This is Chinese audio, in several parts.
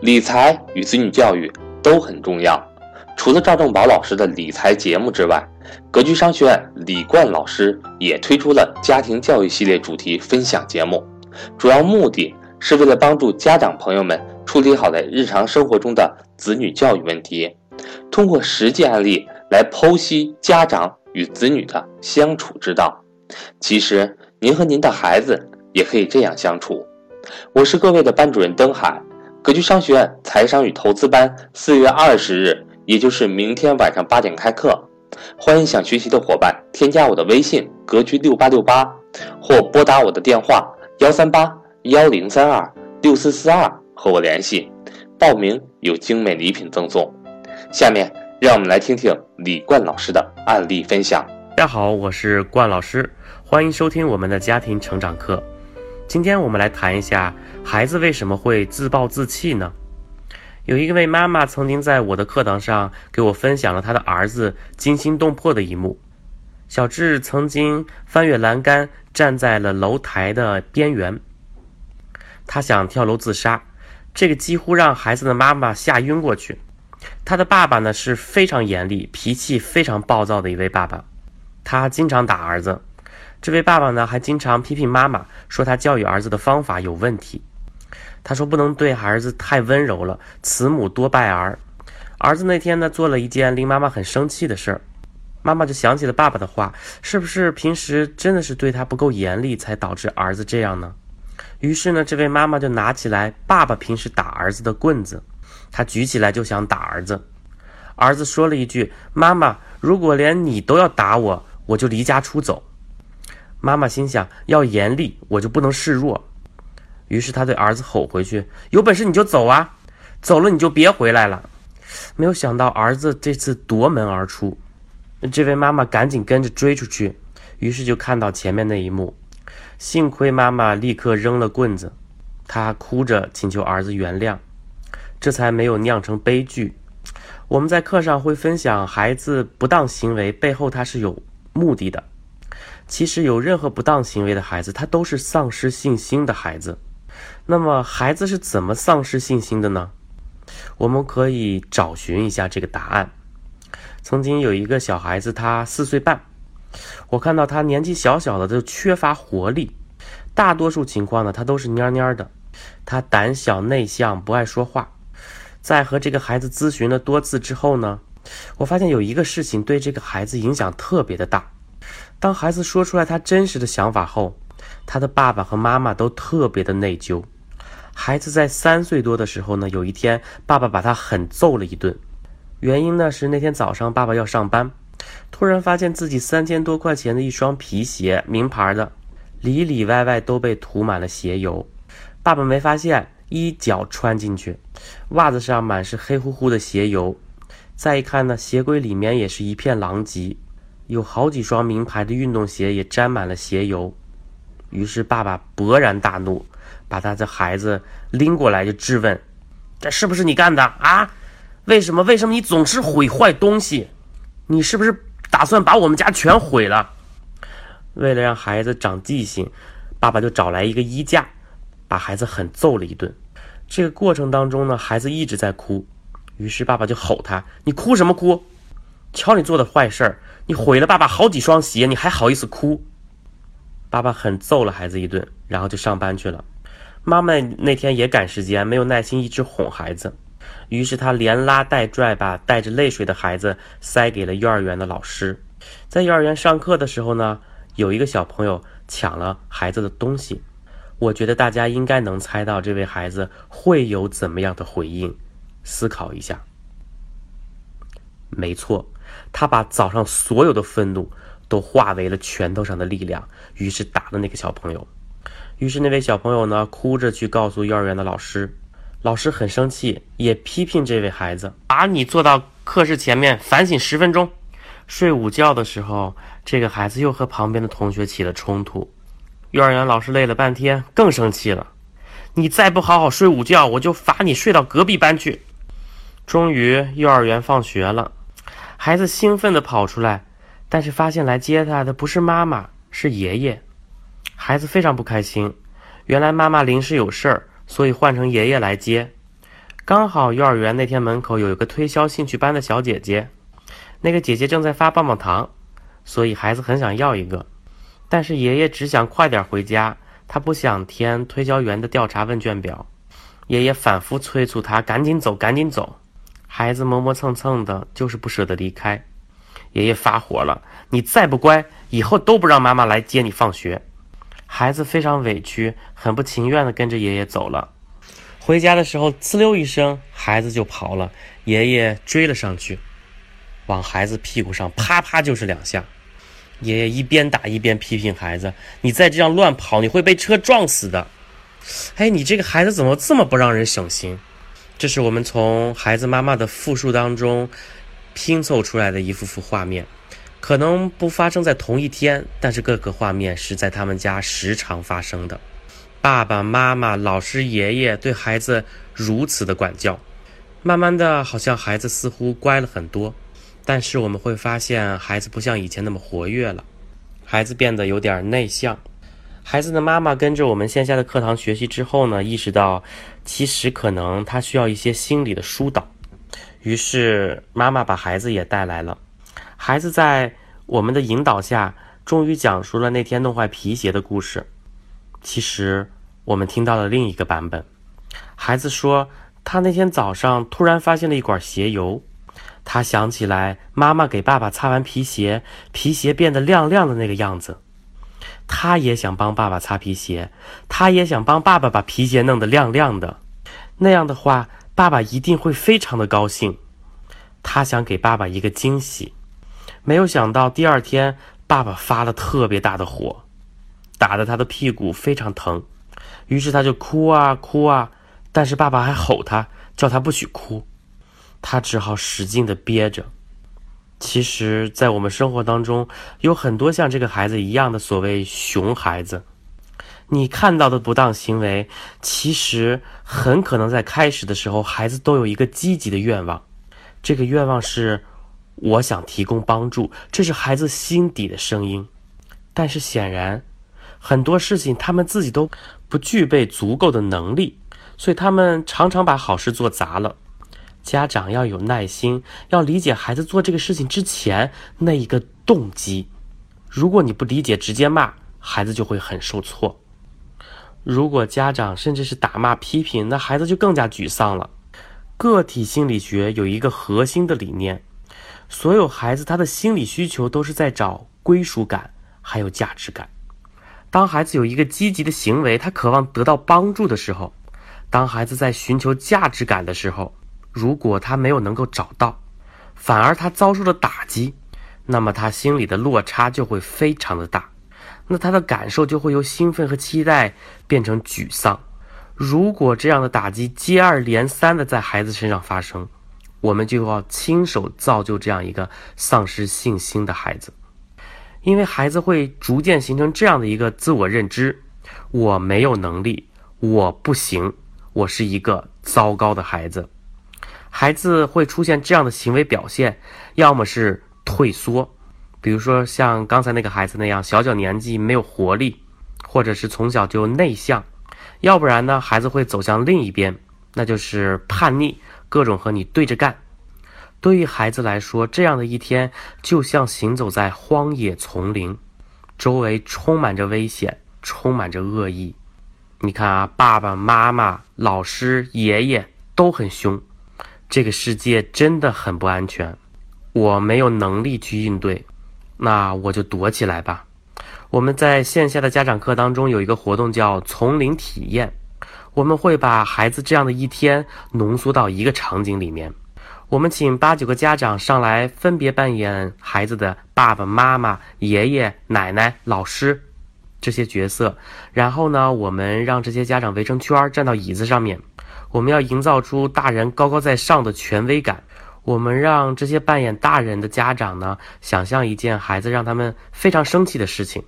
理财与子女教育都很重要。除了赵正宝老师的理财节目之外，格局商学院李冠老师也推出了家庭教育系列主题分享节目，主要目的是为了帮助家长朋友们处理好在日常生活中的子女教育问题，通过实际案例来剖析家长与子女的相处之道。其实，您和您的孩子也可以这样相处。我是各位的班主任登海，格局商学院财商与投资班四月二十日。也就是明天晚上八点开课，欢迎想学习的伙伴添加我的微信“格局六八六八”，或拨打我的电话幺三八幺零三二六四四二和我联系，报名有精美礼品赠送。下面让我们来听听李冠老师的案例分享。大家好，我是冠老师，欢迎收听我们的家庭成长课。今天我们来谈一下，孩子为什么会自暴自弃呢？有一位妈妈曾经在我的课堂上给我分享了她的儿子惊心动魄的一幕。小智曾经翻越栏杆，站在了楼台的边缘，他想跳楼自杀，这个几乎让孩子的妈妈吓晕过去。他的爸爸呢是非常严厉、脾气非常暴躁的一位爸爸，他经常打儿子。这位爸爸呢还经常批评妈妈，说他教育儿子的方法有问题。他说：“不能对儿子太温柔了，慈母多败儿。”儿子那天呢，做了一件令妈妈很生气的事儿，妈妈就想起了爸爸的话：“是不是平时真的是对他不够严厉，才导致儿子这样呢？”于是呢，这位妈妈就拿起来爸爸平时打儿子的棍子，他举起来就想打儿子。儿子说了一句：“妈妈，如果连你都要打我，我就离家出走。”妈妈心想：要严厉，我就不能示弱。于是他对儿子吼回去：“有本事你就走啊，走了你就别回来了。”没有想到儿子这次夺门而出，这位妈妈赶紧跟着追出去，于是就看到前面那一幕。幸亏妈妈立刻扔了棍子，她哭着请求儿子原谅，这才没有酿成悲剧。我们在课上会分享孩子不当行为背后他是有目的的。其实有任何不当行为的孩子，他都是丧失信心的孩子。那么孩子是怎么丧失信心的呢？我们可以找寻一下这个答案。曾经有一个小孩子，他四岁半，我看到他年纪小小的就缺乏活力，大多数情况呢，他都是蔫蔫的，他胆小内向，不爱说话。在和这个孩子咨询了多次之后呢，我发现有一个事情对这个孩子影响特别的大。当孩子说出来他真实的想法后，他的爸爸和妈妈都特别的内疚。孩子在三岁多的时候呢，有一天，爸爸把他狠揍了一顿。原因呢是那天早上爸爸要上班，突然发现自己三千多块钱的一双皮鞋，名牌的，里里外外都被涂满了鞋油。爸爸没发现，一脚穿进去，袜子上满是黑乎乎的鞋油。再一看呢，鞋柜里面也是一片狼藉，有好几双名牌的运动鞋也沾满了鞋油。于是爸爸勃然大怒，把他的孩子拎过来就质问：“这是不是你干的啊？为什么？为什么你总是毁坏东西？你是不是打算把我们家全毁了？”为了让孩子长记性，爸爸就找来一个衣架，把孩子狠揍了一顿。这个过程当中呢，孩子一直在哭，于是爸爸就吼他：“你哭什么哭？瞧你做的坏事儿！你毁了爸爸好几双鞋，你还好意思哭？”爸爸狠揍了孩子一顿，然后就上班去了。妈妈那天也赶时间，没有耐心一直哄孩子，于是他连拉带拽把带着泪水的孩子塞给了幼儿园的老师。在幼儿园上课的时候呢，有一个小朋友抢了孩子的东西。我觉得大家应该能猜到这位孩子会有怎么样的回应。思考一下，没错，他把早上所有的愤怒。都化为了拳头上的力量，于是打了那个小朋友。于是那位小朋友呢，哭着去告诉幼儿园的老师，老师很生气，也批评这位孩子，把你坐到课室前面反省十分钟。睡午觉的时候，这个孩子又和旁边的同学起了冲突。幼儿园老师累了半天，更生气了，你再不好好睡午觉，我就罚你睡到隔壁班去。终于幼儿园放学了，孩子兴奋地跑出来。但是发现来接他的不是妈妈，是爷爷。孩子非常不开心。原来妈妈临时有事儿，所以换成爷爷来接。刚好幼儿园那天门口有一个推销兴趣班的小姐姐，那个姐姐正在发棒棒糖，所以孩子很想要一个，但是爷爷只想快点回家，他不想填推销员的调查问卷表。爷爷反复催促他赶紧走，赶紧走。孩子磨磨蹭蹭的，就是不舍得离开。爷爷发火了：“你再不乖，以后都不让妈妈来接你放学。”孩子非常委屈，很不情愿地跟着爷爷走了。回家的时候，呲溜一声，孩子就跑了。爷爷追了上去，往孩子屁股上啪啪就是两下。爷爷一边打一边批评孩子：“你再这样乱跑，你会被车撞死的。”哎，你这个孩子怎么这么不让人省心？这是我们从孩子妈妈的复述当中拼凑出来的一幅幅画面。可能不发生在同一天，但是各个画面是在他们家时常发生的。爸爸妈妈、老师、爷爷对孩子如此的管教，慢慢的，好像孩子似乎乖了很多。但是我们会发现，孩子不像以前那么活跃了，孩子变得有点内向。孩子的妈妈跟着我们线下的课堂学习之后呢，意识到其实可能他需要一些心理的疏导，于是妈妈把孩子也带来了。孩子在我们的引导下，终于讲述了那天弄坏皮鞋的故事。其实，我们听到了另一个版本。孩子说，他那天早上突然发现了一管鞋油，他想起来妈妈给爸爸擦完皮鞋，皮鞋变得亮亮的那个样子。他也想帮爸爸擦皮鞋，他也想帮爸爸把皮鞋弄得亮亮的。那样的话，爸爸一定会非常的高兴。他想给爸爸一个惊喜。没有想到，第二天爸爸发了特别大的火，打得他的屁股非常疼，于是他就哭啊哭啊，但是爸爸还吼他，叫他不许哭，他只好使劲的憋着。其实，在我们生活当中，有很多像这个孩子一样的所谓熊孩子，你看到的不当行为，其实很可能在开始的时候，孩子都有一个积极的愿望，这个愿望是。我想提供帮助，这是孩子心底的声音。但是显然，很多事情他们自己都不具备足够的能力，所以他们常常把好事做砸了。家长要有耐心，要理解孩子做这个事情之前那一个动机。如果你不理解，直接骂孩子就会很受挫。如果家长甚至是打骂批评，那孩子就更加沮丧了。个体心理学有一个核心的理念。所有孩子他的心理需求都是在找归属感，还有价值感。当孩子有一个积极的行为，他渴望得到帮助的时候；当孩子在寻求价值感的时候，如果他没有能够找到，反而他遭受了打击，那么他心里的落差就会非常的大，那他的感受就会由兴奋和期待变成沮丧。如果这样的打击接二连三的在孩子身上发生，我们就要亲手造就这样一个丧失信心的孩子，因为孩子会逐渐形成这样的一个自我认知：我没有能力，我不行，我是一个糟糕的孩子。孩子会出现这样的行为表现，要么是退缩，比如说像刚才那个孩子那样，小小年纪没有活力，或者是从小就内向；要不然呢，孩子会走向另一边，那就是叛逆。各种和你对着干，对于孩子来说，这样的一天就像行走在荒野丛林，周围充满着危险，充满着恶意。你看啊，爸爸妈妈、老师、爷爷都很凶，这个世界真的很不安全。我没有能力去应对，那我就躲起来吧。我们在线下的家长课当中有一个活动叫丛林体验。我们会把孩子这样的一天浓缩到一个场景里面。我们请八九个家长上来，分别扮演孩子的爸爸妈妈、爷爷奶奶、老师这些角色。然后呢，我们让这些家长围成圈，站到椅子上面。我们要营造出大人高高在上的权威感。我们让这些扮演大人的家长呢，想象一件孩子让他们非常生气的事情。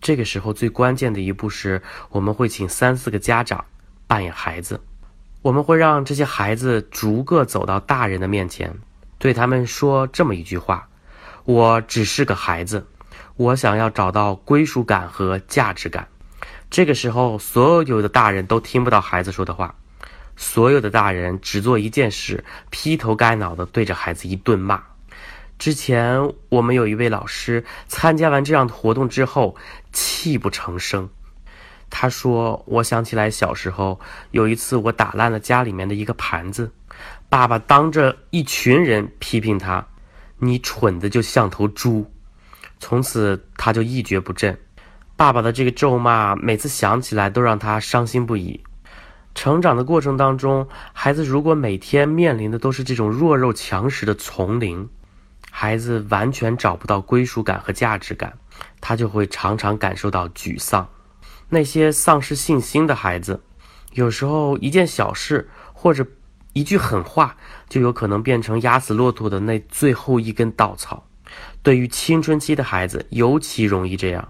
这个时候最关键的一步是，我们会请三四个家长。扮演孩子，我们会让这些孩子逐个走到大人的面前，对他们说这么一句话：“我只是个孩子，我想要找到归属感和价值感。”这个时候，所有的大人都听不到孩子说的话，所有的大人只做一件事，劈头盖脑的对着孩子一顿骂。之前我们有一位老师参加完这样的活动之后，泣不成声。他说：“我想起来小时候有一次，我打烂了家里面的一个盘子，爸爸当着一群人批评他：‘你蠢的就像头猪。’从此他就一蹶不振。爸爸的这个咒骂，每次想起来都让他伤心不已。成长的过程当中，孩子如果每天面临的都是这种弱肉强食的丛林，孩子完全找不到归属感和价值感，他就会常常感受到沮丧。那些丧失信心的孩子，有时候一件小事或者一句狠话，就有可能变成压死骆驼的那最后一根稻草。对于青春期的孩子，尤其容易这样。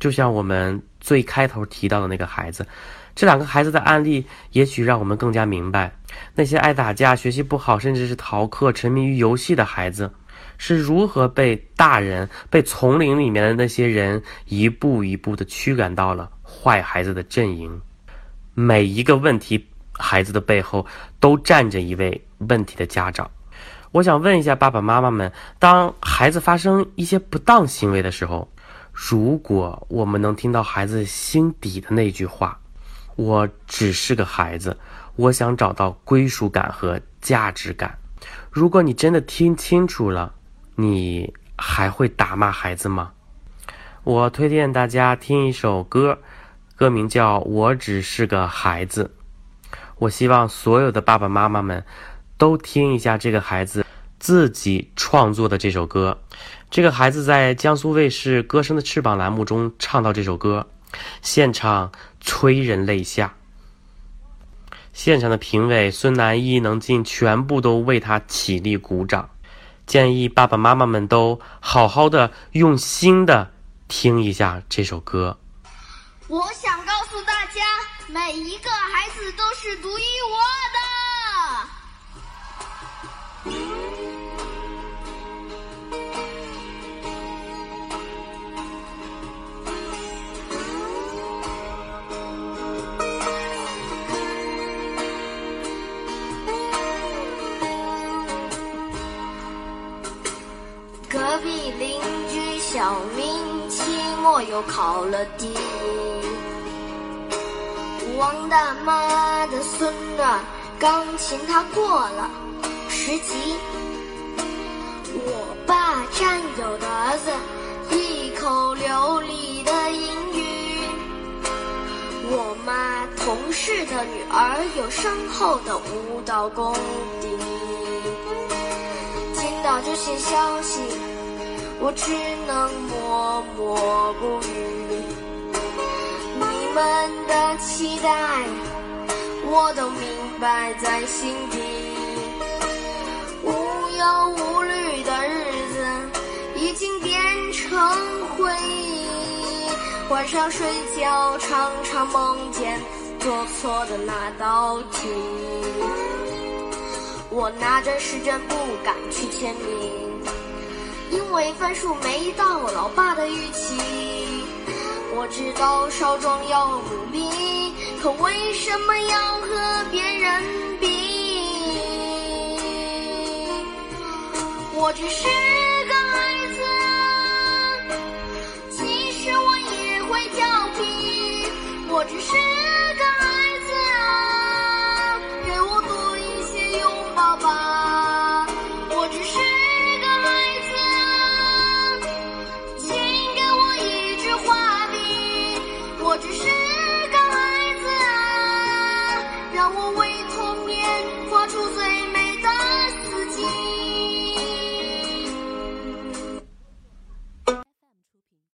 就像我们最开头提到的那个孩子，这两个孩子的案例，也许让我们更加明白，那些爱打架、学习不好，甚至是逃课、沉迷于游戏的孩子，是如何被大人、被丛林里面的那些人一步一步的驱赶到了坏孩子的阵营。每一个问题孩子的背后，都站着一位问题的家长。我想问一下爸爸妈妈们：当孩子发生一些不当行为的时候，如果我们能听到孩子心底的那句话：“我只是个孩子，我想找到归属感和价值感。”如果你真的听清楚了，你还会打骂孩子吗？我推荐大家听一首歌，歌名叫《我只是个孩子》。我希望所有的爸爸妈妈们。都听一下这个孩子自己创作的这首歌。这个孩子在江苏卫视《歌声的翅膀》栏目中唱到这首歌，现场催人泪下。现场的评委孙楠、伊能静全部都为他起立鼓掌。建议爸爸妈妈们都好好的用心的听一下这首歌。我想告诉大家，每一个孩子都是独一无二的。壁邻居小明期末又考了第一，王大妈的孙女钢琴他过了。十级，我爸战友的儿子一口流利的英语，我妈同事的女儿有深厚的舞蹈功底。听到这些消息，我只能默默不语。你们的期待，我都明白在心底。无忧无虑的日子已经变成回忆，晚上睡觉常常梦见做错的那道题。我拿着试卷不敢去签名，因为分数没到老爸的预期。我知道少壮要努力，可为什么要和别人比？我只是个孩子，其实我也会调皮。我只是个孩。